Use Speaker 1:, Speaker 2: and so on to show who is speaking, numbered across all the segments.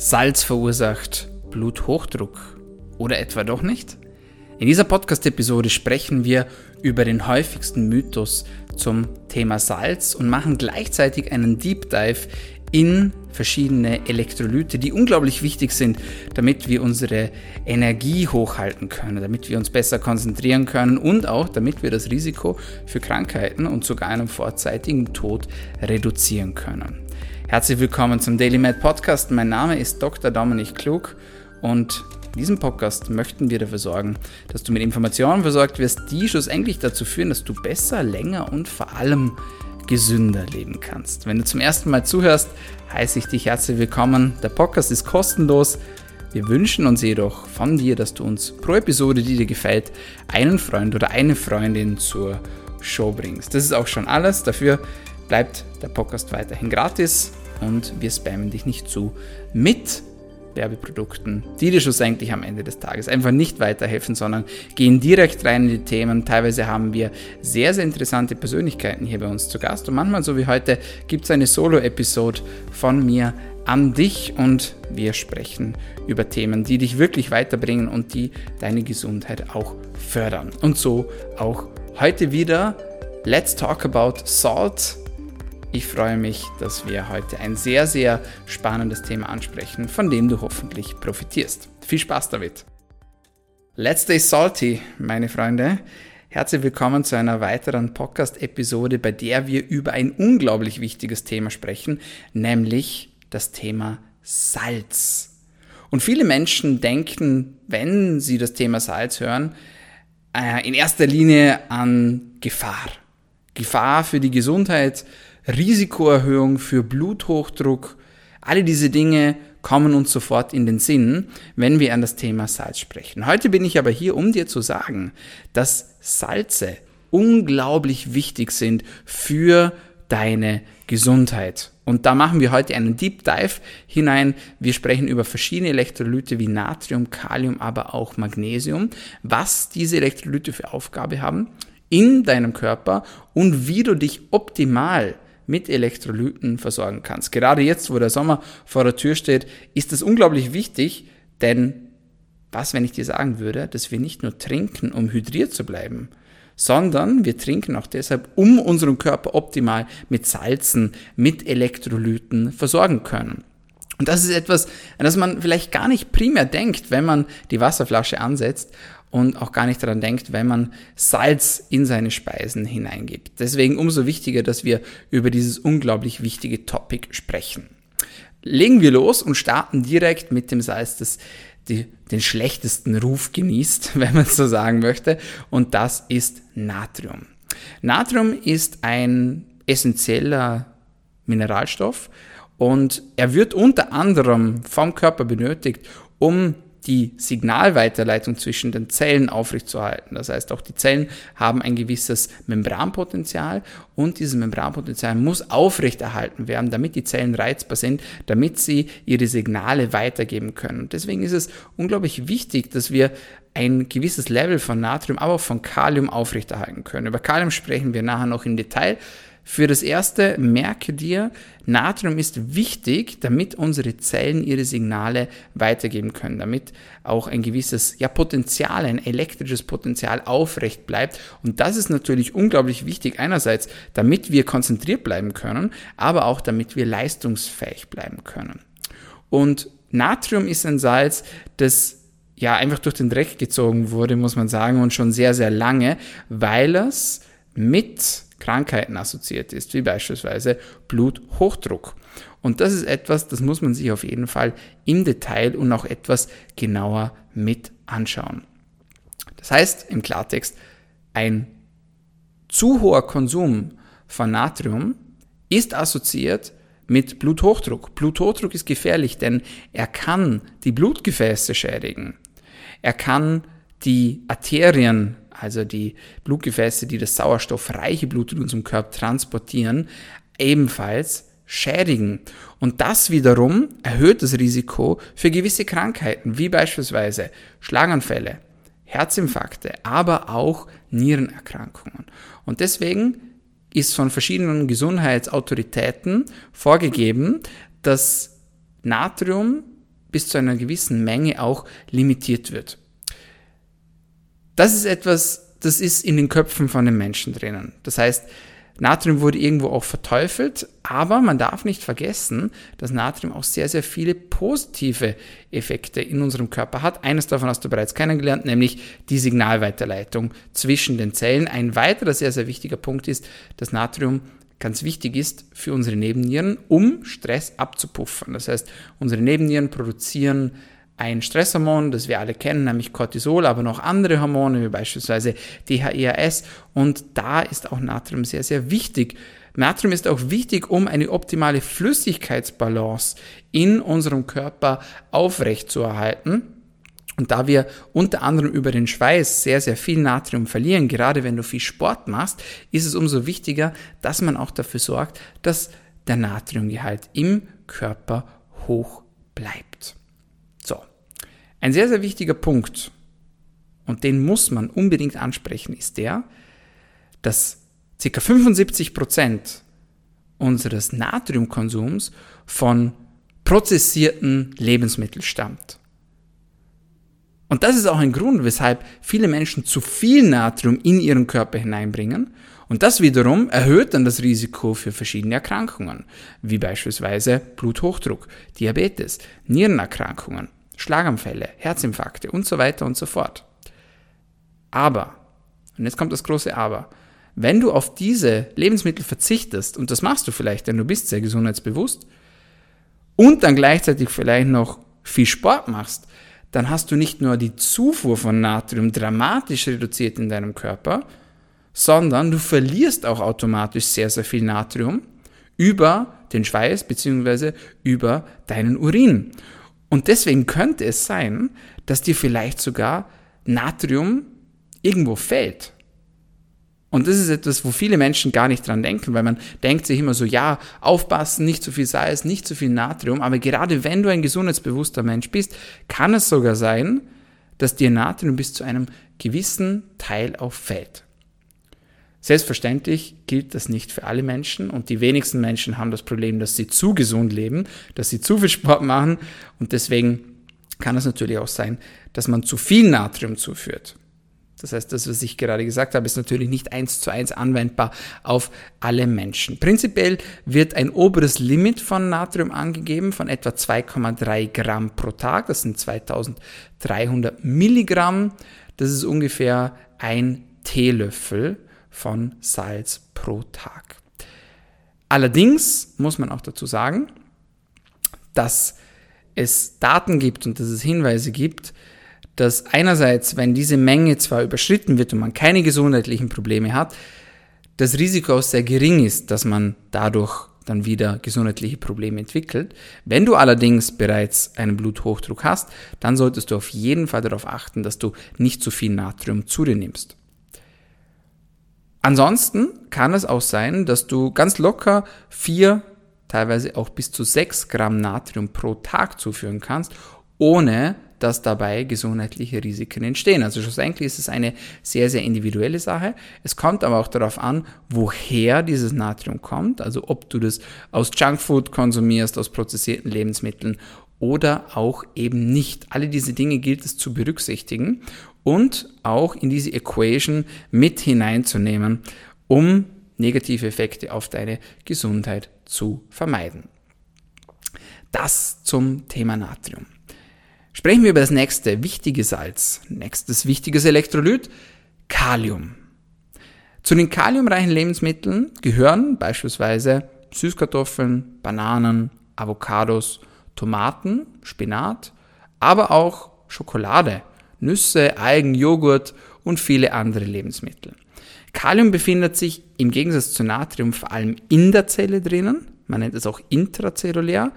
Speaker 1: Salz verursacht Bluthochdruck oder etwa doch nicht? In dieser Podcast-Episode sprechen wir über den häufigsten Mythos zum Thema Salz und machen gleichzeitig einen Deep Dive in verschiedene Elektrolyte, die unglaublich wichtig sind, damit wir unsere Energie hochhalten können, damit wir uns besser konzentrieren können und auch damit wir das Risiko für Krankheiten und sogar einen vorzeitigen Tod reduzieren können. Herzlich willkommen zum Daily Med Podcast. Mein Name ist Dr. Dominik Klug und in diesem Podcast möchten wir dafür sorgen, dass du mit Informationen versorgt wirst, die schlussendlich dazu führen, dass du besser, länger und vor allem gesünder leben kannst. Wenn du zum ersten Mal zuhörst, heiße ich dich herzlich willkommen. Der Podcast ist kostenlos. Wir wünschen uns jedoch von dir, dass du uns pro Episode, die dir gefällt, einen Freund oder eine Freundin zur Show bringst. Das ist auch schon alles. Dafür bleibt der Podcast weiterhin gratis und wir spammen dich nicht zu mit Werbeprodukten, die dir schlussendlich am Ende des Tages einfach nicht weiterhelfen, sondern gehen direkt rein in die Themen. Teilweise haben wir sehr, sehr interessante Persönlichkeiten hier bei uns zu Gast und manchmal, so wie heute, gibt es eine Solo-Episode von mir an dich und wir sprechen über Themen, die dich wirklich weiterbringen und die deine Gesundheit auch fördern. Und so auch heute wieder. Let's talk about salt ich freue mich, dass wir heute ein sehr, sehr spannendes Thema ansprechen, von dem du hoffentlich profitierst. Viel Spaß damit! Let's Stay Salty, meine Freunde. Herzlich willkommen zu einer weiteren Podcast-Episode, bei der wir über ein unglaublich wichtiges Thema sprechen, nämlich das Thema Salz. Und viele Menschen denken, wenn sie das Thema Salz hören, äh, in erster Linie an Gefahr. Gefahr für die Gesundheit, Risikoerhöhung für Bluthochdruck, alle diese Dinge kommen uns sofort in den Sinn, wenn wir an das Thema Salz sprechen. Heute bin ich aber hier, um dir zu sagen, dass Salze unglaublich wichtig sind für deine Gesundheit. Und da machen wir heute einen Deep Dive hinein. Wir sprechen über verschiedene Elektrolyte wie Natrium, Kalium, aber auch Magnesium, was diese Elektrolyte für Aufgabe haben in deinem Körper und wie du dich optimal mit Elektrolyten versorgen kannst. Gerade jetzt, wo der Sommer vor der Tür steht, ist das unglaublich wichtig, denn was, wenn ich dir sagen würde, dass wir nicht nur trinken, um hydriert zu bleiben, sondern wir trinken auch deshalb, um unseren Körper optimal mit Salzen, mit Elektrolyten versorgen können. Und das ist etwas, an das man vielleicht gar nicht primär denkt, wenn man die Wasserflasche ansetzt und auch gar nicht daran denkt, wenn man Salz in seine Speisen hineingibt. Deswegen umso wichtiger, dass wir über dieses unglaublich wichtige Topic sprechen. Legen wir los und starten direkt mit dem Salz, das die, den schlechtesten Ruf genießt, wenn man so sagen möchte, und das ist Natrium. Natrium ist ein essentieller Mineralstoff und er wird unter anderem vom Körper benötigt, um die Signalweiterleitung zwischen den Zellen aufrechtzuerhalten. Das heißt, auch die Zellen haben ein gewisses Membranpotenzial und dieses Membranpotenzial muss aufrechterhalten werden, damit die Zellen reizbar sind, damit sie ihre Signale weitergeben können. Und deswegen ist es unglaublich wichtig, dass wir ein gewisses Level von Natrium, aber auch von Kalium aufrechterhalten können. Über Kalium sprechen wir nachher noch im Detail. Für das erste merke dir, Natrium ist wichtig, damit unsere Zellen ihre Signale weitergeben können, damit auch ein gewisses ja, Potenzial, ein elektrisches Potenzial aufrecht bleibt. Und das ist natürlich unglaublich wichtig, einerseits, damit wir konzentriert bleiben können, aber auch damit wir leistungsfähig bleiben können. Und Natrium ist ein Salz, das ja einfach durch den Dreck gezogen wurde, muss man sagen, und schon sehr, sehr lange, weil es mit Krankheiten assoziiert ist, wie beispielsweise Bluthochdruck. Und das ist etwas, das muss man sich auf jeden Fall im Detail und auch etwas genauer mit anschauen. Das heißt im Klartext, ein zu hoher Konsum von Natrium ist assoziiert mit Bluthochdruck. Bluthochdruck ist gefährlich, denn er kann die Blutgefäße schädigen. Er kann die Arterien also die Blutgefäße, die das sauerstoffreiche Blut in unserem Körper transportieren, ebenfalls schädigen. Und das wiederum erhöht das Risiko für gewisse Krankheiten, wie beispielsweise Schlaganfälle, Herzinfarkte, aber auch Nierenerkrankungen. Und deswegen ist von verschiedenen Gesundheitsautoritäten vorgegeben, dass Natrium bis zu einer gewissen Menge auch limitiert wird. Das ist etwas, das ist in den Köpfen von den Menschen drinnen. Das heißt, Natrium wurde irgendwo auch verteufelt, aber man darf nicht vergessen, dass Natrium auch sehr, sehr viele positive Effekte in unserem Körper hat. Eines davon hast du bereits kennengelernt, nämlich die Signalweiterleitung zwischen den Zellen. Ein weiterer sehr, sehr wichtiger Punkt ist, dass Natrium ganz wichtig ist für unsere Nebennieren, um Stress abzupuffern. Das heißt, unsere Nebennieren produzieren ein Stresshormon, das wir alle kennen, nämlich Cortisol, aber noch andere Hormone, wie beispielsweise DHEAS. Und da ist auch Natrium sehr, sehr wichtig. Natrium ist auch wichtig, um eine optimale Flüssigkeitsbalance in unserem Körper aufrechtzuerhalten. Und da wir unter anderem über den Schweiß sehr, sehr viel Natrium verlieren, gerade wenn du viel Sport machst, ist es umso wichtiger, dass man auch dafür sorgt, dass der Natriumgehalt im Körper hoch bleibt. Ein sehr, sehr wichtiger Punkt, und den muss man unbedingt ansprechen, ist der, dass ca. 75 Prozent unseres Natriumkonsums von prozessierten Lebensmitteln stammt. Und das ist auch ein Grund, weshalb viele Menschen zu viel Natrium in ihren Körper hineinbringen. Und das wiederum erhöht dann das Risiko für verschiedene Erkrankungen, wie beispielsweise Bluthochdruck, Diabetes, Nierenerkrankungen, Schlaganfälle, Herzinfarkte und so weiter und so fort. Aber, und jetzt kommt das große Aber, wenn du auf diese Lebensmittel verzichtest, und das machst du vielleicht, denn du bist sehr gesundheitsbewusst, und dann gleichzeitig vielleicht noch viel Sport machst, dann hast du nicht nur die Zufuhr von Natrium dramatisch reduziert in deinem Körper, sondern du verlierst auch automatisch sehr, sehr viel Natrium über den Schweiß bzw. über deinen Urin. Und deswegen könnte es sein, dass dir vielleicht sogar Natrium irgendwo fällt. Und das ist etwas, wo viele Menschen gar nicht dran denken, weil man denkt sich immer so, ja, aufpassen, nicht zu viel Salz, nicht zu viel Natrium. Aber gerade wenn du ein gesundheitsbewusster Mensch bist, kann es sogar sein, dass dir Natrium bis zu einem gewissen Teil auffällt. Selbstverständlich gilt das nicht für alle Menschen und die wenigsten Menschen haben das Problem, dass sie zu gesund leben, dass sie zu viel Sport machen und deswegen kann es natürlich auch sein, dass man zu viel Natrium zuführt. Das heißt, das, was ich gerade gesagt habe, ist natürlich nicht eins zu eins anwendbar auf alle Menschen. Prinzipiell wird ein oberes Limit von Natrium angegeben von etwa 2,3 Gramm pro Tag. Das sind 2300 Milligramm. Das ist ungefähr ein Teelöffel von Salz pro Tag. Allerdings muss man auch dazu sagen, dass es Daten gibt und dass es Hinweise gibt, dass einerseits, wenn diese Menge zwar überschritten wird und man keine gesundheitlichen Probleme hat, das Risiko auch sehr gering ist, dass man dadurch dann wieder gesundheitliche Probleme entwickelt. Wenn du allerdings bereits einen Bluthochdruck hast, dann solltest du auf jeden Fall darauf achten, dass du nicht zu viel Natrium zu dir nimmst. Ansonsten kann es auch sein, dass du ganz locker vier, teilweise auch bis zu sechs Gramm Natrium pro Tag zuführen kannst, ohne dass dabei gesundheitliche Risiken entstehen. Also schlussendlich ist es eine sehr, sehr individuelle Sache. Es kommt aber auch darauf an, woher dieses Natrium kommt, also ob du das aus Junkfood konsumierst, aus prozessierten Lebensmitteln oder auch eben nicht. Alle diese Dinge gilt es zu berücksichtigen und auch in diese Equation mit hineinzunehmen, um negative Effekte auf deine Gesundheit zu vermeiden. Das zum Thema Natrium. Sprechen wir über das nächste wichtige Salz. Nächstes wichtiges Elektrolyt, Kalium. Zu den kaliumreichen Lebensmitteln gehören beispielsweise Süßkartoffeln, Bananen, Avocados, Tomaten, Spinat, aber auch Schokolade, Nüsse, Algen, Joghurt und viele andere Lebensmittel. Kalium befindet sich im Gegensatz zu Natrium vor allem in der Zelle drinnen. Man nennt es auch intrazellulär.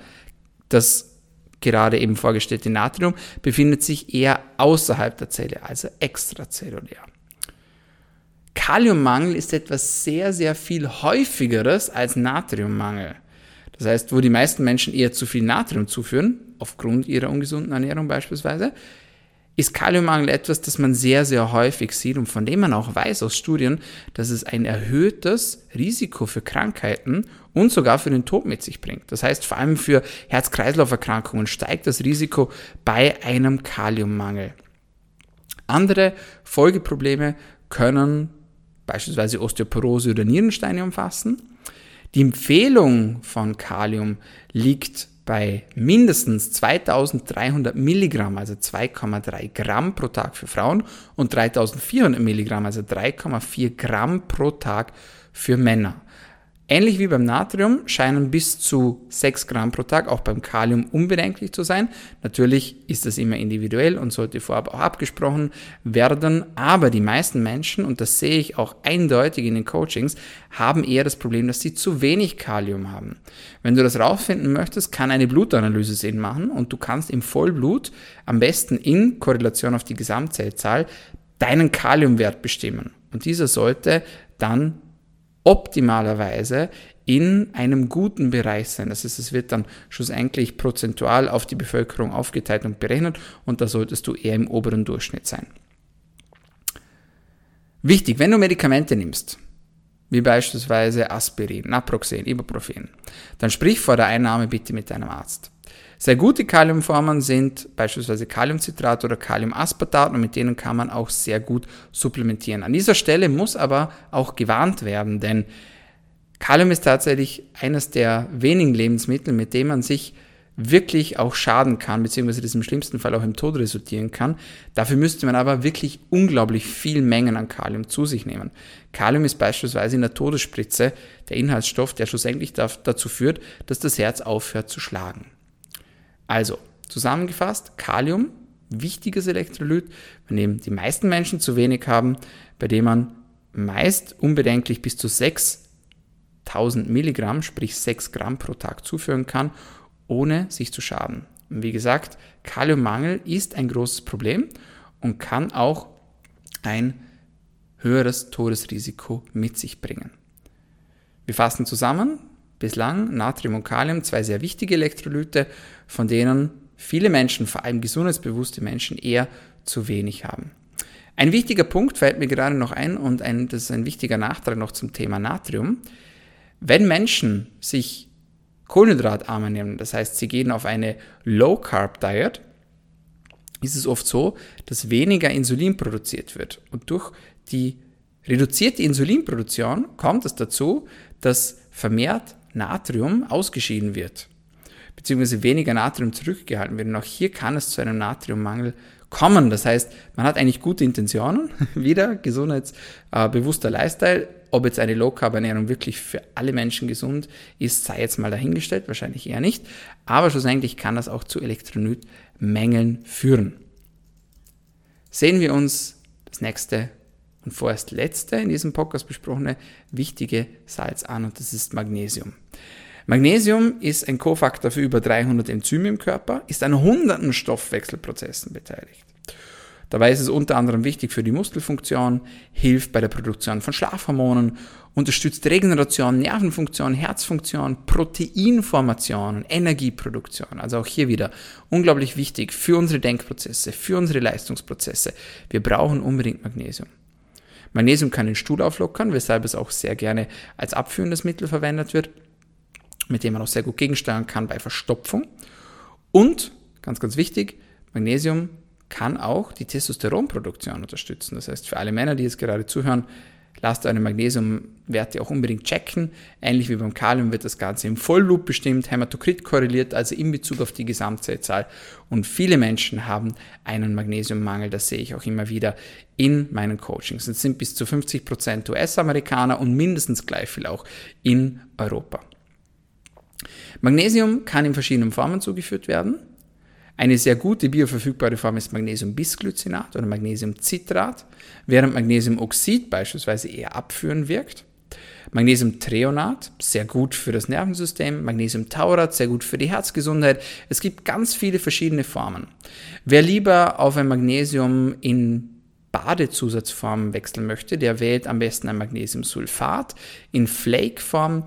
Speaker 1: Das gerade eben vorgestellte Natrium befindet sich eher außerhalb der Zelle, also extrazellulär. Kaliummangel ist etwas sehr, sehr viel häufigeres als Natriummangel. Das heißt, wo die meisten Menschen eher zu viel Natrium zuführen, aufgrund ihrer ungesunden Ernährung beispielsweise, ist Kaliummangel etwas, das man sehr, sehr häufig sieht und von dem man auch weiß aus Studien, dass es ein erhöhtes Risiko für Krankheiten und sogar für den Tod mit sich bringt. Das heißt, vor allem für Herz-Kreislauf-Erkrankungen steigt das Risiko bei einem Kaliummangel. Andere Folgeprobleme können beispielsweise Osteoporose oder Nierensteine umfassen. Die Empfehlung von Kalium liegt bei mindestens 2300 Milligramm, also 2,3 Gramm pro Tag für Frauen und 3400 Milligramm, also 3,4 Gramm pro Tag für Männer. Ähnlich wie beim Natrium scheinen bis zu 6 Gramm pro Tag auch beim Kalium unbedenklich zu sein. Natürlich ist das immer individuell und sollte vorab auch abgesprochen werden, aber die meisten Menschen, und das sehe ich auch eindeutig in den Coachings, haben eher das Problem, dass sie zu wenig Kalium haben. Wenn du das rausfinden möchtest, kann eine Blutanalyse Sinn machen und du kannst im Vollblut am besten in Korrelation auf die Gesamtzellzahl deinen Kaliumwert bestimmen. Und dieser sollte dann optimalerweise in einem guten Bereich sein. Das heißt, es wird dann schlussendlich prozentual auf die Bevölkerung aufgeteilt und berechnet und da solltest du eher im oberen Durchschnitt sein. Wichtig, wenn du Medikamente nimmst, wie beispielsweise Aspirin, Naproxen, Ibuprofen, dann sprich vor der Einnahme bitte mit deinem Arzt. Sehr gute Kaliumformen sind beispielsweise Kaliumcitrat oder Kaliumaspartat und mit denen kann man auch sehr gut supplementieren. An dieser Stelle muss aber auch gewarnt werden, denn Kalium ist tatsächlich eines der wenigen Lebensmittel, mit dem man sich wirklich auch schaden kann, beziehungsweise das im schlimmsten Fall auch im Tod resultieren kann. Dafür müsste man aber wirklich unglaublich viel Mengen an Kalium zu sich nehmen. Kalium ist beispielsweise in der Todesspritze der Inhaltsstoff, der schlussendlich dazu führt, dass das Herz aufhört zu schlagen. Also, zusammengefasst, Kalium, wichtiges Elektrolyt, bei dem die meisten Menschen zu wenig haben, bei dem man meist unbedenklich bis zu 6000 Milligramm, sprich 6 Gramm pro Tag zuführen kann, ohne sich zu schaden. Und wie gesagt, Kaliummangel ist ein großes Problem und kann auch ein höheres Todesrisiko mit sich bringen. Wir fassen zusammen, bislang Natrium und Kalium, zwei sehr wichtige Elektrolyte, von denen viele Menschen, vor allem gesundheitsbewusste Menschen, eher zu wenig haben. Ein wichtiger Punkt fällt mir gerade noch ein und ein, das ist ein wichtiger Nachtrag noch zum Thema Natrium. Wenn Menschen sich kohlenhydratarm ernähren, das heißt, sie gehen auf eine Low Carb Diet, ist es oft so, dass weniger Insulin produziert wird. Und durch die reduzierte Insulinproduktion kommt es dazu, dass vermehrt Natrium ausgeschieden wird, beziehungsweise weniger Natrium zurückgehalten wird. Und auch hier kann es zu einem Natriummangel kommen. Das heißt, man hat eigentlich gute Intentionen, wieder gesundheitsbewusster Lifestyle. Ob jetzt eine Low-Carb-Ernährung wirklich für alle Menschen gesund ist, sei jetzt mal dahingestellt, wahrscheinlich eher nicht. Aber schlussendlich kann das auch zu Elektrolytmängeln führen. Sehen wir uns das nächste und vorerst letzte in diesem Podcast besprochene wichtige Salz an und das ist Magnesium. Magnesium ist ein Kofaktor für über 300 Enzyme im Körper, ist an hunderten Stoffwechselprozessen beteiligt. Dabei ist es unter anderem wichtig für die Muskelfunktion, hilft bei der Produktion von Schlafhormonen, unterstützt Regeneration, Nervenfunktion, Herzfunktion, Proteinformation Energieproduktion. Also auch hier wieder unglaublich wichtig für unsere Denkprozesse, für unsere Leistungsprozesse. Wir brauchen unbedingt Magnesium. Magnesium kann den Stuhl auflockern, weshalb es auch sehr gerne als abführendes Mittel verwendet wird, mit dem man auch sehr gut gegensteuern kann bei Verstopfung. Und, ganz, ganz wichtig, Magnesium kann auch die Testosteronproduktion unterstützen. Das heißt, für alle Männer, die jetzt gerade zuhören, lasst eure Magnesiumwerte auch unbedingt checken. Ähnlich wie beim Kalium wird das Ganze im Vollloop bestimmt, Hämatokrit korreliert, also in Bezug auf die Gesamtzellzahl. Und viele Menschen haben einen Magnesiummangel, das sehe ich auch immer wieder in meinen Coachings. Es sind bis zu 50% US-Amerikaner und mindestens gleich viel auch in Europa. Magnesium kann in verschiedenen Formen zugeführt werden. Eine sehr gute bioverfügbare Form ist Magnesiumbisglycinat oder Magnesiumcitrat, während Magnesiumoxid beispielsweise eher abführend wirkt. Magnesiumtreonat, sehr gut für das Nervensystem. Magnesiumtaurat, sehr gut für die Herzgesundheit. Es gibt ganz viele verschiedene Formen. Wer lieber auf ein Magnesium in Badezusatzform wechseln möchte, der wählt am besten ein Magnesiumsulfat in Flake-Form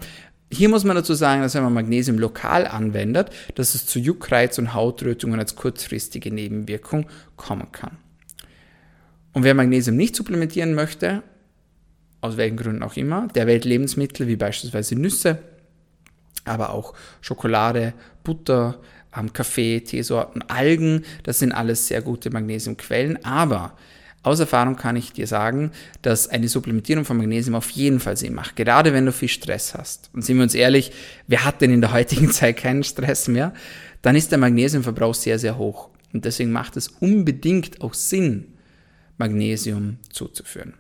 Speaker 1: Hier muss man dazu sagen, dass wenn man Magnesium lokal anwendet, dass es zu Juckreiz und Hautrötungen als kurzfristige Nebenwirkung kommen kann. Und wer Magnesium nicht supplementieren möchte, aus welchen Gründen auch immer, der wählt Lebensmittel wie beispielsweise Nüsse, aber auch Schokolade, Butter, ähm, Kaffee, Teesorten, Algen, das sind alles sehr gute Magnesiumquellen, aber aus Erfahrung kann ich dir sagen, dass eine Supplementierung von Magnesium auf jeden Fall Sinn macht, gerade wenn du viel Stress hast. Und sind wir uns ehrlich, wer hat denn in der heutigen Zeit keinen Stress mehr? Dann ist der Magnesiumverbrauch sehr, sehr hoch. Und deswegen macht es unbedingt auch Sinn, Magnesium zuzuführen.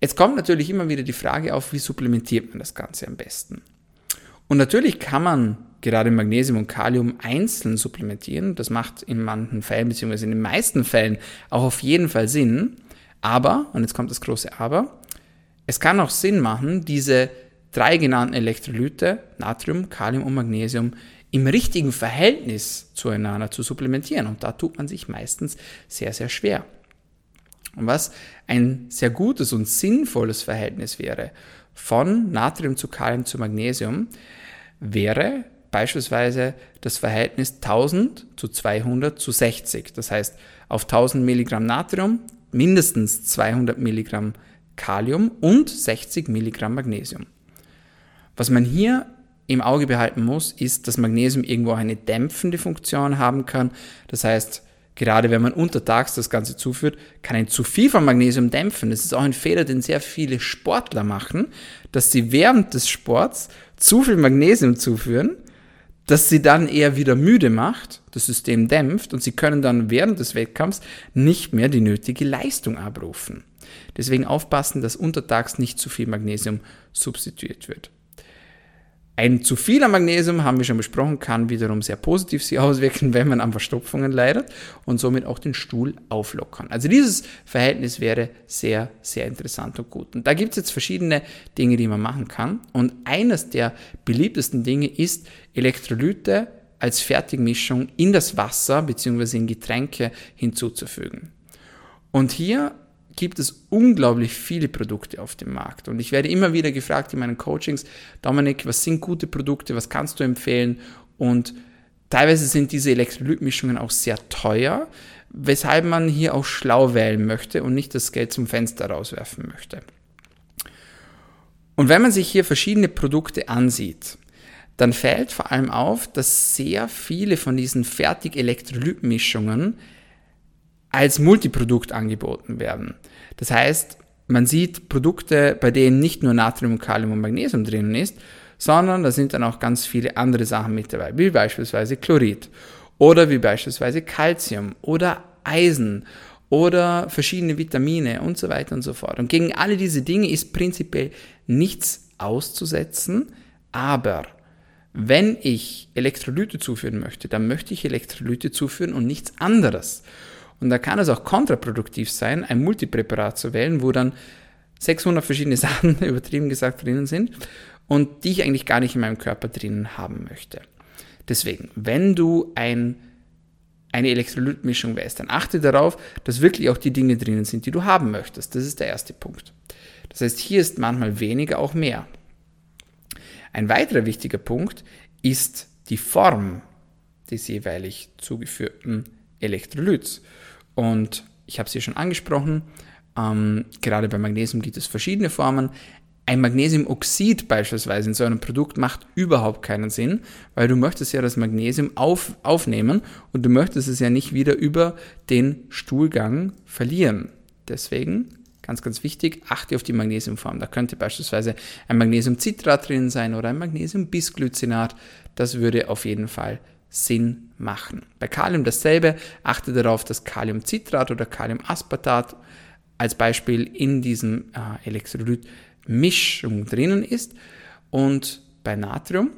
Speaker 1: Jetzt kommt natürlich immer wieder die Frage auf, wie supplementiert man das Ganze am besten? Und natürlich kann man gerade Magnesium und Kalium einzeln supplementieren. Das macht in manchen Fällen, beziehungsweise in den meisten Fällen auch auf jeden Fall Sinn. Aber, und jetzt kommt das große Aber, es kann auch Sinn machen, diese drei genannten Elektrolyte, Natrium, Kalium und Magnesium, im richtigen Verhältnis zueinander zu supplementieren. Und da tut man sich meistens sehr, sehr schwer. Und was ein sehr gutes und sinnvolles Verhältnis wäre von Natrium zu Kalium zu Magnesium, wäre beispielsweise das Verhältnis 1000 zu 200 zu 60. Das heißt, auf 1000 Milligramm Natrium mindestens 200 Milligramm Kalium und 60 Milligramm Magnesium. Was man hier im Auge behalten muss, ist, dass Magnesium irgendwo eine dämpfende Funktion haben kann. Das heißt, gerade wenn man untertags das Ganze zuführt, kann ein zu viel von Magnesium dämpfen. Das ist auch ein Fehler, den sehr viele Sportler machen, dass sie während des Sports zu viel Magnesium zuführen das sie dann eher wieder müde macht, das System dämpft und sie können dann während des Wettkampfs nicht mehr die nötige Leistung abrufen. Deswegen aufpassen, dass untertags nicht zu viel Magnesium substituiert wird. Ein zu viel an Magnesium, haben wir schon besprochen, kann wiederum sehr positiv sich auswirken, wenn man an Verstopfungen leidet und somit auch den Stuhl auflockern. Also dieses Verhältnis wäre sehr, sehr interessant und gut. Und da gibt es jetzt verschiedene Dinge, die man machen kann. Und eines der beliebtesten Dinge ist Elektrolyte als Fertigmischung in das Wasser bzw. in Getränke hinzuzufügen. Und hier gibt es unglaublich viele Produkte auf dem Markt. Und ich werde immer wieder gefragt in meinen Coachings, Dominik, was sind gute Produkte, was kannst du empfehlen? Und teilweise sind diese Elektrolytmischungen auch sehr teuer, weshalb man hier auch schlau wählen möchte und nicht das Geld zum Fenster rauswerfen möchte. Und wenn man sich hier verschiedene Produkte ansieht, dann fällt vor allem auf, dass sehr viele von diesen Fertig-Elektrolytmischungen als Multiprodukt angeboten werden. Das heißt, man sieht Produkte, bei denen nicht nur Natrium, Kalium und Magnesium drinnen ist, sondern da sind dann auch ganz viele andere Sachen mit dabei, wie beispielsweise Chlorid oder wie beispielsweise Calcium oder Eisen oder verschiedene Vitamine und so weiter und so fort. Und gegen alle diese Dinge ist prinzipiell nichts auszusetzen, aber wenn ich Elektrolyte zuführen möchte, dann möchte ich Elektrolyte zuführen und nichts anderes. Und da kann es auch kontraproduktiv sein, ein Multipräparat zu wählen, wo dann 600 verschiedene Sachen, übertrieben gesagt, drinnen sind und die ich eigentlich gar nicht in meinem Körper drinnen haben möchte. Deswegen, wenn du ein, eine Elektrolytmischung wählst, dann achte darauf, dass wirklich auch die Dinge drinnen sind, die du haben möchtest. Das ist der erste Punkt. Das heißt, hier ist manchmal weniger auch mehr. Ein weiterer wichtiger Punkt ist die Form des jeweilig zugeführten Elektrolyts. Und ich habe es hier schon angesprochen, ähm, gerade bei Magnesium gibt es verschiedene Formen. Ein Magnesiumoxid beispielsweise in so einem Produkt macht überhaupt keinen Sinn, weil du möchtest ja das Magnesium auf, aufnehmen und du möchtest es ja nicht wieder über den Stuhlgang verlieren. Deswegen, ganz, ganz wichtig, achte auf die Magnesiumform. Da könnte beispielsweise ein Magnesiumcitrat drin sein oder ein Magnesiumbisglycinat. Das würde auf jeden Fall Sinn machen. Bei Kalium dasselbe, achte darauf, dass Kaliumcitrat oder Kaliumaspartat als Beispiel in diesem äh, Elektrolyt Mischung drinnen ist und bei Natrium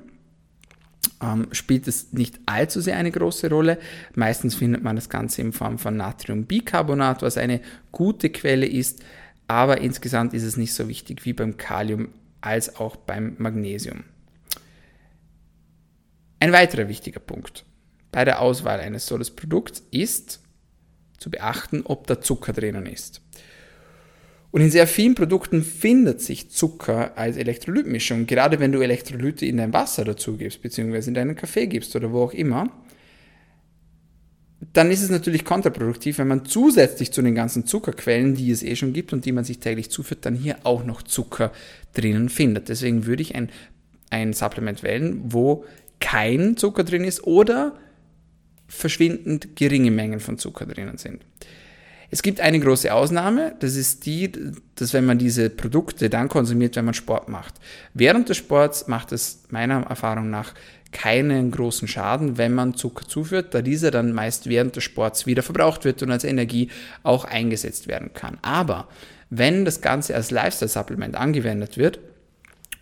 Speaker 1: ähm, spielt es nicht allzu sehr eine große Rolle. Meistens findet man das Ganze in Form von Natriumbicarbonat, was eine gute Quelle ist, aber insgesamt ist es nicht so wichtig wie beim Kalium als auch beim Magnesium. Ein weiterer wichtiger Punkt bei der Auswahl eines solchen Produkts ist zu beachten, ob da Zucker drinnen ist. Und in sehr vielen Produkten findet sich Zucker als Elektrolytmischung. Gerade wenn du Elektrolyte in dein Wasser dazu gibst, beziehungsweise in deinen Kaffee gibst oder wo auch immer, dann ist es natürlich kontraproduktiv, wenn man zusätzlich zu den ganzen Zuckerquellen, die es eh schon gibt und die man sich täglich zuführt, dann hier auch noch Zucker drinnen findet. Deswegen würde ich ein, ein Supplement wählen, wo kein Zucker drin ist oder verschwindend geringe Mengen von Zucker drinnen sind. Es gibt eine große Ausnahme, das ist die, dass wenn man diese Produkte dann konsumiert, wenn man Sport macht. Während des Sports macht es meiner Erfahrung nach keinen großen Schaden, wenn man Zucker zuführt, da dieser dann meist während des Sports wieder verbraucht wird und als Energie auch eingesetzt werden kann. Aber wenn das Ganze als Lifestyle-Supplement angewendet wird,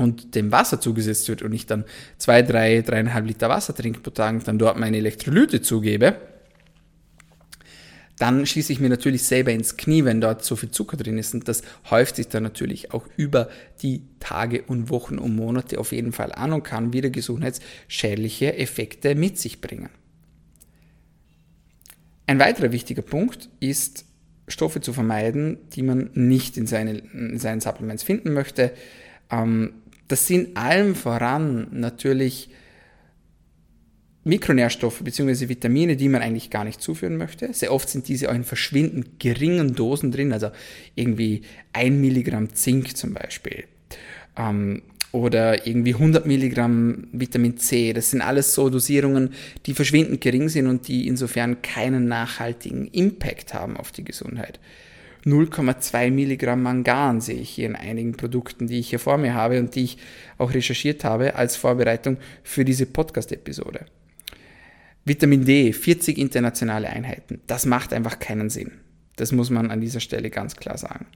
Speaker 1: und dem Wasser zugesetzt wird und ich dann zwei, drei, dreieinhalb Liter Wasser trinke pro Tag und dann dort meine Elektrolyte zugebe, dann schieße ich mir natürlich selber ins Knie, wenn dort so viel Zucker drin ist. Und das häuft sich dann natürlich auch über die Tage und Wochen und Monate auf jeden Fall an und kann wieder gesundheitsschädliche Effekte mit sich bringen. Ein weiterer wichtiger Punkt ist, Stoffe zu vermeiden, die man nicht in, seine, in seinen Supplements finden möchte. Ähm, das sind allem voran natürlich Mikronährstoffe bzw. Vitamine, die man eigentlich gar nicht zuführen möchte. Sehr oft sind diese auch in verschwindend geringen Dosen drin, also irgendwie 1 Milligramm Zink zum Beispiel. Ähm, oder irgendwie 100 Milligramm Vitamin C. Das sind alles so Dosierungen, die verschwindend gering sind und die insofern keinen nachhaltigen Impact haben auf die Gesundheit. 0,2 Milligramm Mangan sehe ich hier in einigen Produkten, die ich hier vor mir habe und die ich auch recherchiert habe als Vorbereitung für diese Podcast-Episode. Vitamin D, 40 internationale Einheiten. Das macht einfach keinen Sinn. Das muss man an dieser Stelle ganz klar sagen.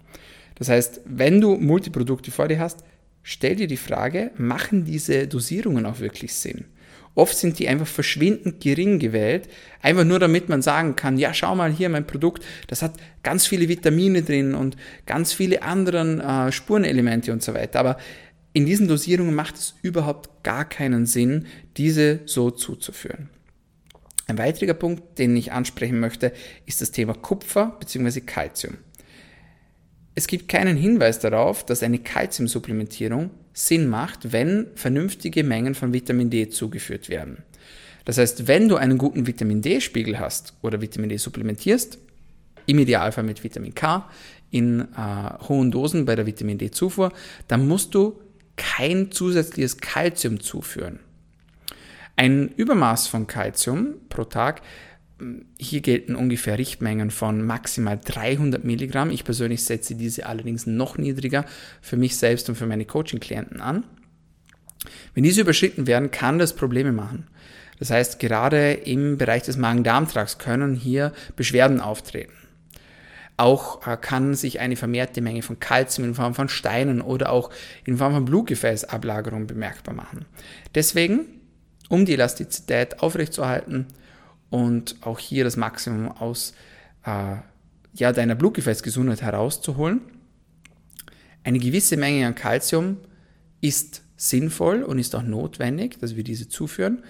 Speaker 1: Das heißt, wenn du Multiprodukte vor dir hast, stell dir die Frage, machen diese Dosierungen auch wirklich Sinn? Oft sind die einfach verschwindend gering gewählt, einfach nur damit man sagen kann, ja, schau mal hier mein Produkt, das hat ganz viele Vitamine drin und ganz viele anderen äh, Spurenelemente und so weiter. Aber in diesen Dosierungen macht es überhaupt gar keinen Sinn, diese so zuzuführen. Ein weiterer Punkt, den ich ansprechen möchte, ist das Thema Kupfer bzw. Calcium. Es gibt keinen Hinweis darauf, dass eine Calciumsupplementierung Sinn macht, wenn vernünftige Mengen von Vitamin D zugeführt werden. Das heißt, wenn du einen guten Vitamin D-Spiegel hast oder Vitamin D supplementierst, im Idealfall mit Vitamin K in äh, hohen Dosen bei der Vitamin D-Zufuhr, dann musst du kein zusätzliches Calcium zuführen. Ein Übermaß von Calcium pro Tag, hier gelten ungefähr Richtmengen von maximal 300 Milligramm. Ich persönlich setze diese allerdings noch niedriger für mich selbst und für meine Coaching-Klienten an. Wenn diese überschritten werden, kann das Probleme machen. Das heißt, gerade im Bereich des Magen-Darm-Trakts können hier Beschwerden auftreten. Auch äh, kann sich eine vermehrte Menge von Kalzium in Form von Steinen oder auch in Form von Blutgefäßablagerung bemerkbar machen. Deswegen um die Elastizität aufrechtzuerhalten und auch hier das Maximum aus äh, ja, deiner Blutgefäßgesundheit herauszuholen. Eine gewisse Menge an Kalzium ist sinnvoll und ist auch notwendig, dass wir diese zuführen,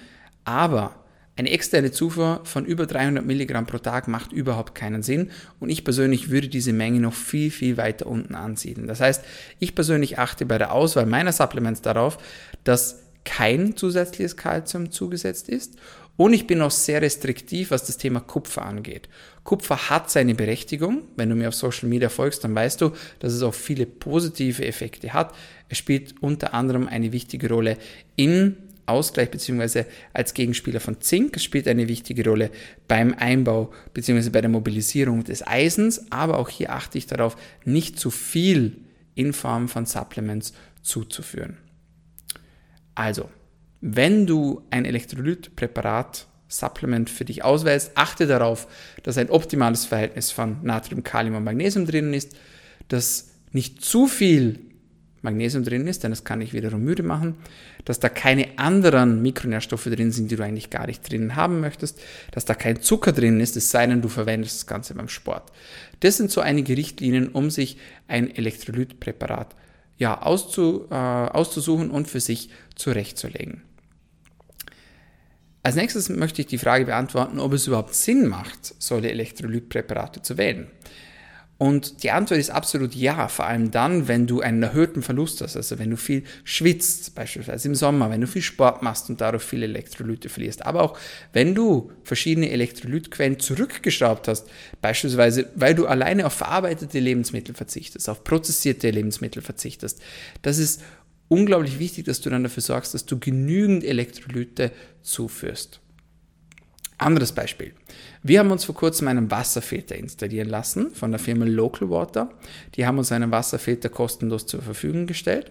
Speaker 1: aber eine externe Zufuhr von über 300 Milligramm pro Tag macht überhaupt keinen Sinn und ich persönlich würde diese Menge noch viel, viel weiter unten ansiedeln. Das heißt, ich persönlich achte bei der Auswahl meiner Supplements darauf, dass kein zusätzliches Kalzium zugesetzt ist. Und ich bin auch sehr restriktiv, was das Thema Kupfer angeht. Kupfer hat seine Berechtigung. Wenn du mir auf Social Media folgst, dann weißt du, dass es auch viele positive Effekte hat. Es spielt unter anderem eine wichtige Rolle im Ausgleich bzw. als Gegenspieler von Zink. Es spielt eine wichtige Rolle beim Einbau bzw. bei der Mobilisierung des Eisens. Aber auch hier achte ich darauf, nicht zu viel in Form von Supplements zuzuführen. Also, wenn du ein Elektrolytpräparat, Supplement für dich auswählst, achte darauf, dass ein optimales Verhältnis von Natrium, Kalium und Magnesium drinnen ist, dass nicht zu viel Magnesium drin ist, denn das kann dich wiederum müde machen, dass da keine anderen Mikronährstoffe drin sind, die du eigentlich gar nicht drinnen haben möchtest, dass da kein Zucker drin ist, es sei denn, du verwendest das Ganze beim Sport. Das sind so einige Richtlinien, um sich ein Elektrolytpräparat ja, auszu, äh, auszusuchen und für sich zurechtzulegen. Als nächstes möchte ich die Frage beantworten, ob es überhaupt Sinn macht, solche Elektrolytpräparate zu wählen. Und die Antwort ist absolut ja, vor allem dann, wenn du einen erhöhten Verlust hast, also wenn du viel schwitzt, beispielsweise im Sommer, wenn du viel Sport machst und dadurch viele Elektrolyte verlierst, aber auch wenn du verschiedene Elektrolytquellen zurückgeschraubt hast, beispielsweise weil du alleine auf verarbeitete Lebensmittel verzichtest, auf prozessierte Lebensmittel verzichtest. Das ist unglaublich wichtig, dass du dann dafür sorgst, dass du genügend Elektrolyte zuführst. Anderes Beispiel. Wir haben uns vor kurzem einen Wasserfilter installieren lassen von der Firma Local Water. Die haben uns einen Wasserfilter kostenlos zur Verfügung gestellt.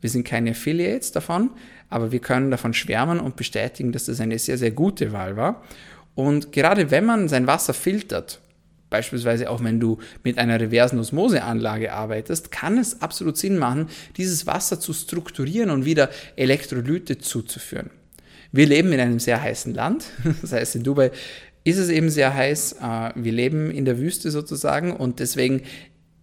Speaker 1: Wir sind keine Affiliates davon, aber wir können davon schwärmen und bestätigen, dass das eine sehr, sehr gute Wahl war. Und gerade wenn man sein Wasser filtert, beispielsweise auch wenn du mit einer reversen Osmoseanlage arbeitest, kann es absolut Sinn machen, dieses Wasser zu strukturieren und wieder Elektrolyte zuzuführen. Wir leben in einem sehr heißen Land, das heißt in Dubai ist es eben sehr heiß. Äh, wir leben in der Wüste sozusagen und deswegen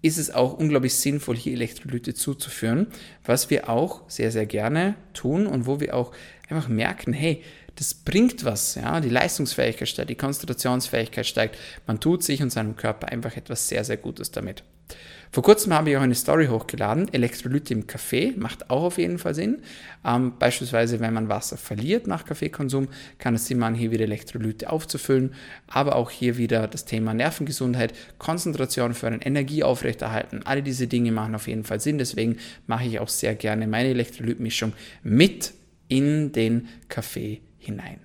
Speaker 1: ist es auch unglaublich sinnvoll, hier Elektrolyte zuzuführen, was wir auch sehr, sehr gerne tun und wo wir auch einfach merken, hey, das bringt was, ja, die Leistungsfähigkeit steigt, die Konzentrationsfähigkeit steigt, man tut sich und seinem Körper einfach etwas sehr, sehr Gutes damit. Vor kurzem habe ich auch eine Story hochgeladen. Elektrolyte im Kaffee macht auch auf jeden Fall Sinn. Ähm, beispielsweise, wenn man Wasser verliert nach Kaffeekonsum, kann es Sinn machen, hier wieder Elektrolyte aufzufüllen. Aber auch hier wieder das Thema Nervengesundheit, Konzentration fördern, Energie aufrechterhalten. Alle diese Dinge machen auf jeden Fall Sinn. Deswegen mache ich auch sehr gerne meine Elektrolytmischung mit in den Kaffee hinein.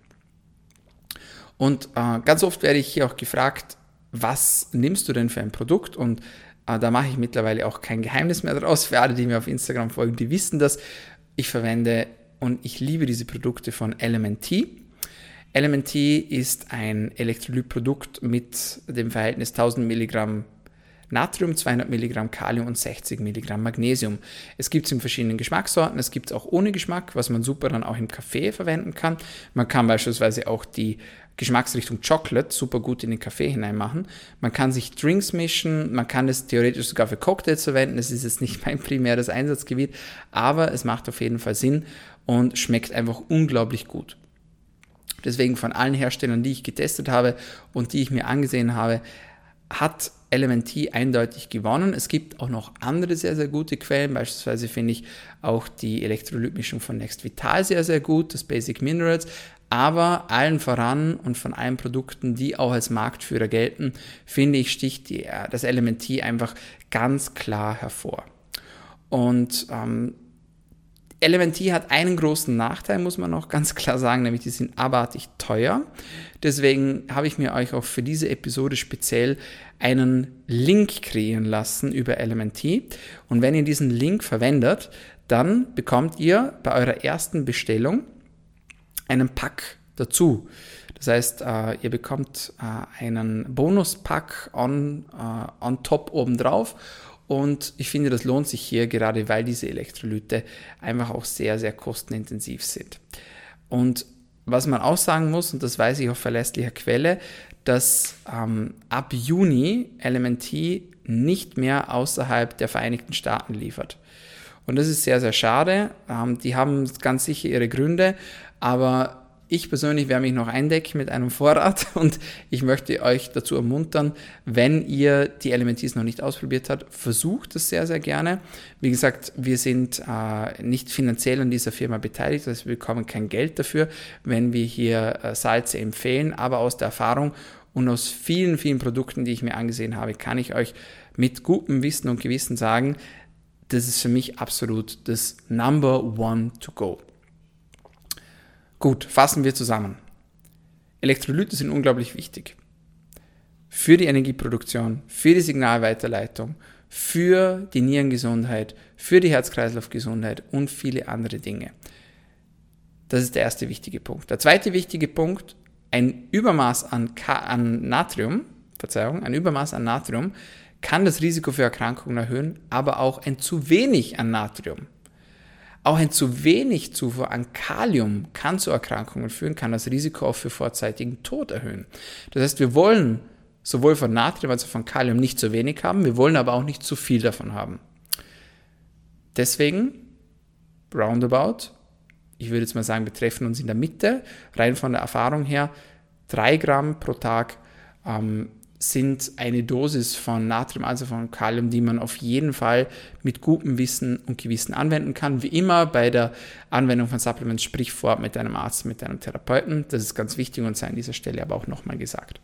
Speaker 1: Und äh, ganz oft werde ich hier auch gefragt, was nimmst du denn für ein Produkt? Und äh, da mache ich mittlerweile auch kein Geheimnis mehr daraus. Für alle, die mir auf Instagram folgen, die wissen das. Ich verwende und ich liebe diese Produkte von LMNT. LMNT ist ein Elektrolytprodukt mit dem Verhältnis 1000 Milligramm Natrium, 200 Milligramm Kalium und 60 Milligramm Magnesium. Es gibt es in verschiedenen Geschmackssorten, es gibt es auch ohne Geschmack, was man super dann auch im Kaffee verwenden kann. Man kann beispielsweise auch die Geschmacksrichtung Chocolate super gut in den Kaffee hineinmachen. Man kann sich Drinks mischen, man kann es theoretisch sogar für Cocktails verwenden. Das ist jetzt nicht mein primäres Einsatzgebiet, aber es macht auf jeden Fall Sinn und schmeckt einfach unglaublich gut. Deswegen von allen Herstellern, die ich getestet habe und die ich mir angesehen habe, hat LMNT eindeutig gewonnen. Es gibt auch noch andere sehr, sehr gute Quellen. Beispielsweise finde ich auch die Elektrolytmischung von Next Vital sehr, sehr gut, das Basic Minerals. Aber allen voran und von allen Produkten, die auch als Marktführer gelten, finde ich, sticht die, äh, das LMNT einfach ganz klar hervor. Und ähm, LMNT hat einen großen Nachteil, muss man auch ganz klar sagen, nämlich die sind abartig teuer. Deswegen habe ich mir euch auch für diese Episode speziell einen Link kreieren lassen über LMNT. Und wenn ihr diesen Link verwendet, dann bekommt ihr bei eurer ersten Bestellung einen Pack dazu. Das heißt, äh, ihr bekommt äh, einen Bonuspack on, äh, on top obendrauf und ich finde, das lohnt sich hier, gerade weil diese Elektrolyte einfach auch sehr, sehr kostenintensiv sind. Und was man auch sagen muss, und das weiß ich auf verlässlicher Quelle, dass ähm, ab Juni LMNT nicht mehr außerhalb der Vereinigten Staaten liefert. Und das ist sehr, sehr schade. Ähm, die haben ganz sicher ihre Gründe, aber ich persönlich werde mich noch eindecken mit einem Vorrat und ich möchte euch dazu ermuntern, wenn ihr die Elementis noch nicht ausprobiert habt, versucht es sehr, sehr gerne. Wie gesagt, wir sind äh, nicht finanziell an dieser Firma beteiligt, also wir bekommen kein Geld dafür, wenn wir hier äh, Salze empfehlen, aber aus der Erfahrung und aus vielen, vielen Produkten, die ich mir angesehen habe, kann ich euch mit gutem Wissen und Gewissen sagen, das ist für mich absolut das Number One to go. Gut, fassen wir zusammen. Elektrolyte sind unglaublich wichtig. Für die Energieproduktion, für die Signalweiterleitung, für die Nierengesundheit, für die Herz-Kreislauf-Gesundheit und viele andere Dinge. Das ist der erste wichtige Punkt. Der zweite wichtige Punkt, ein Übermaß an, an Natrium, Verzeihung, ein Übermaß an Natrium kann das Risiko für Erkrankungen erhöhen, aber auch ein zu wenig an Natrium auch ein zu wenig Zufuhr an Kalium kann zu Erkrankungen führen, kann das Risiko auch für vorzeitigen Tod erhöhen. Das heißt, wir wollen sowohl von Natrium als auch von Kalium nicht zu wenig haben, wir wollen aber auch nicht zu viel davon haben. Deswegen, roundabout, ich würde jetzt mal sagen, wir treffen uns in der Mitte, rein von der Erfahrung her, drei Gramm pro Tag ähm, sind eine Dosis von Natrium, also von Kalium, die man auf jeden Fall mit gutem Wissen und Gewissen anwenden kann. Wie immer bei der Anwendung von Supplements, sprich vor mit deinem Arzt, mit deinem Therapeuten. Das ist ganz wichtig und sei an dieser Stelle aber auch nochmal gesagt.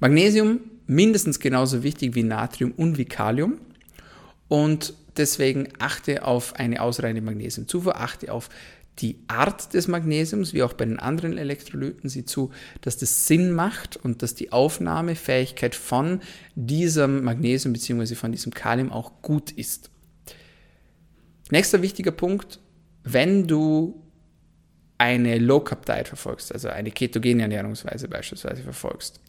Speaker 1: Magnesium mindestens genauso wichtig wie Natrium und wie Kalium. Und deswegen achte auf eine ausreichende Magnesiumzufuhr, achte auf die Art des Magnesiums, wie auch bei den anderen Elektrolyten, sieh zu, dass das Sinn macht und dass die Aufnahmefähigkeit von diesem Magnesium bzw. von diesem Kalium auch gut ist. Nächster wichtiger Punkt, wenn du eine Low Carb Diet verfolgst, also eine ketogene Ernährungsweise beispielsweise verfolgst,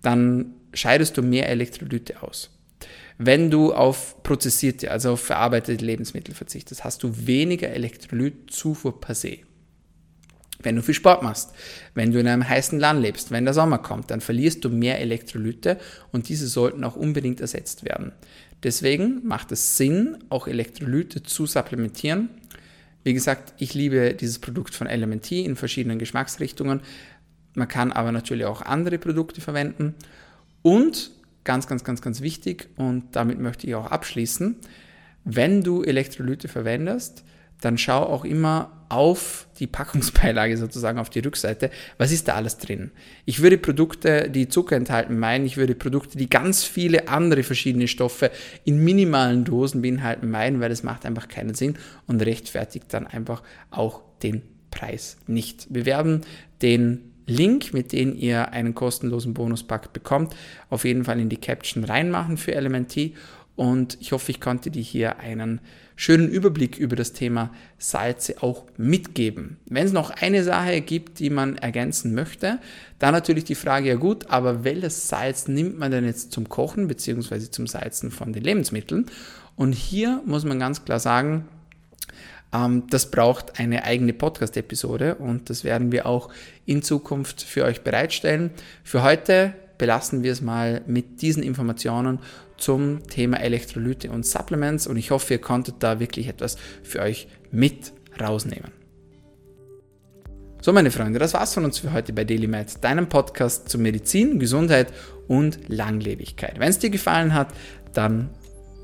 Speaker 1: dann scheidest du mehr Elektrolyte aus. Wenn du auf prozessierte, also auf verarbeitete Lebensmittel verzichtest, hast du weniger Elektrolytzufuhr per se. Wenn du viel Sport machst, wenn du in einem heißen Land lebst, wenn der Sommer kommt, dann verlierst du mehr Elektrolyte und diese sollten auch unbedingt ersetzt werden. Deswegen macht es Sinn, auch Elektrolyte zu supplementieren. Wie gesagt, ich liebe dieses Produkt von LMNT in verschiedenen Geschmacksrichtungen. Man kann aber natürlich auch andere Produkte verwenden. Und ganz, ganz, ganz, ganz wichtig und damit möchte ich auch abschließen. Wenn du Elektrolyte verwendest, dann schau auch immer auf die Packungsbeilage sozusagen, auf die Rückseite. Was ist da alles drin? Ich würde Produkte, die Zucker enthalten, meinen. Ich würde Produkte, die ganz viele andere verschiedene Stoffe in minimalen Dosen beinhalten, meinen, weil das macht einfach keinen Sinn und rechtfertigt dann einfach auch den Preis nicht. Wir werden den Link, mit dem ihr einen kostenlosen Bonuspack bekommt, auf jeden Fall in die Caption reinmachen für LMNT. Und ich hoffe, ich konnte dir hier einen schönen Überblick über das Thema Salze auch mitgeben. Wenn es noch eine Sache gibt, die man ergänzen möchte, dann natürlich die Frage, ja gut, aber welches Salz nimmt man denn jetzt zum Kochen bzw. zum Salzen von den Lebensmitteln? Und hier muss man ganz klar sagen, ähm, das braucht eine eigene Podcast-Episode und das werden wir auch in Zukunft für euch bereitstellen. Für heute belassen wir es mal mit diesen Informationen zum Thema Elektrolyte und Supplements und ich hoffe, ihr konntet da wirklich etwas für euch mit rausnehmen. So, meine Freunde, das war's von uns für heute bei DailyMed, deinem Podcast zu Medizin, Gesundheit und Langlebigkeit. Wenn es dir gefallen hat, dann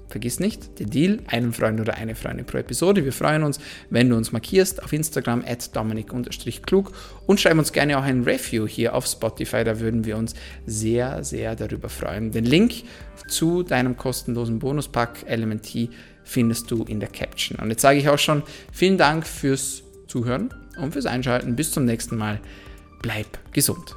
Speaker 1: Vergiss nicht, den Deal, einen Freund oder eine Freundin pro Episode. Wir freuen uns, wenn du uns markierst auf Instagram at dominik-klug und schreib uns gerne auch ein Review hier auf Spotify. Da würden wir uns sehr, sehr darüber freuen. Den Link zu deinem kostenlosen Bonuspack LMT findest du in der Caption. Und jetzt sage ich auch schon vielen Dank fürs Zuhören und fürs Einschalten. Bis zum nächsten Mal. Bleib gesund.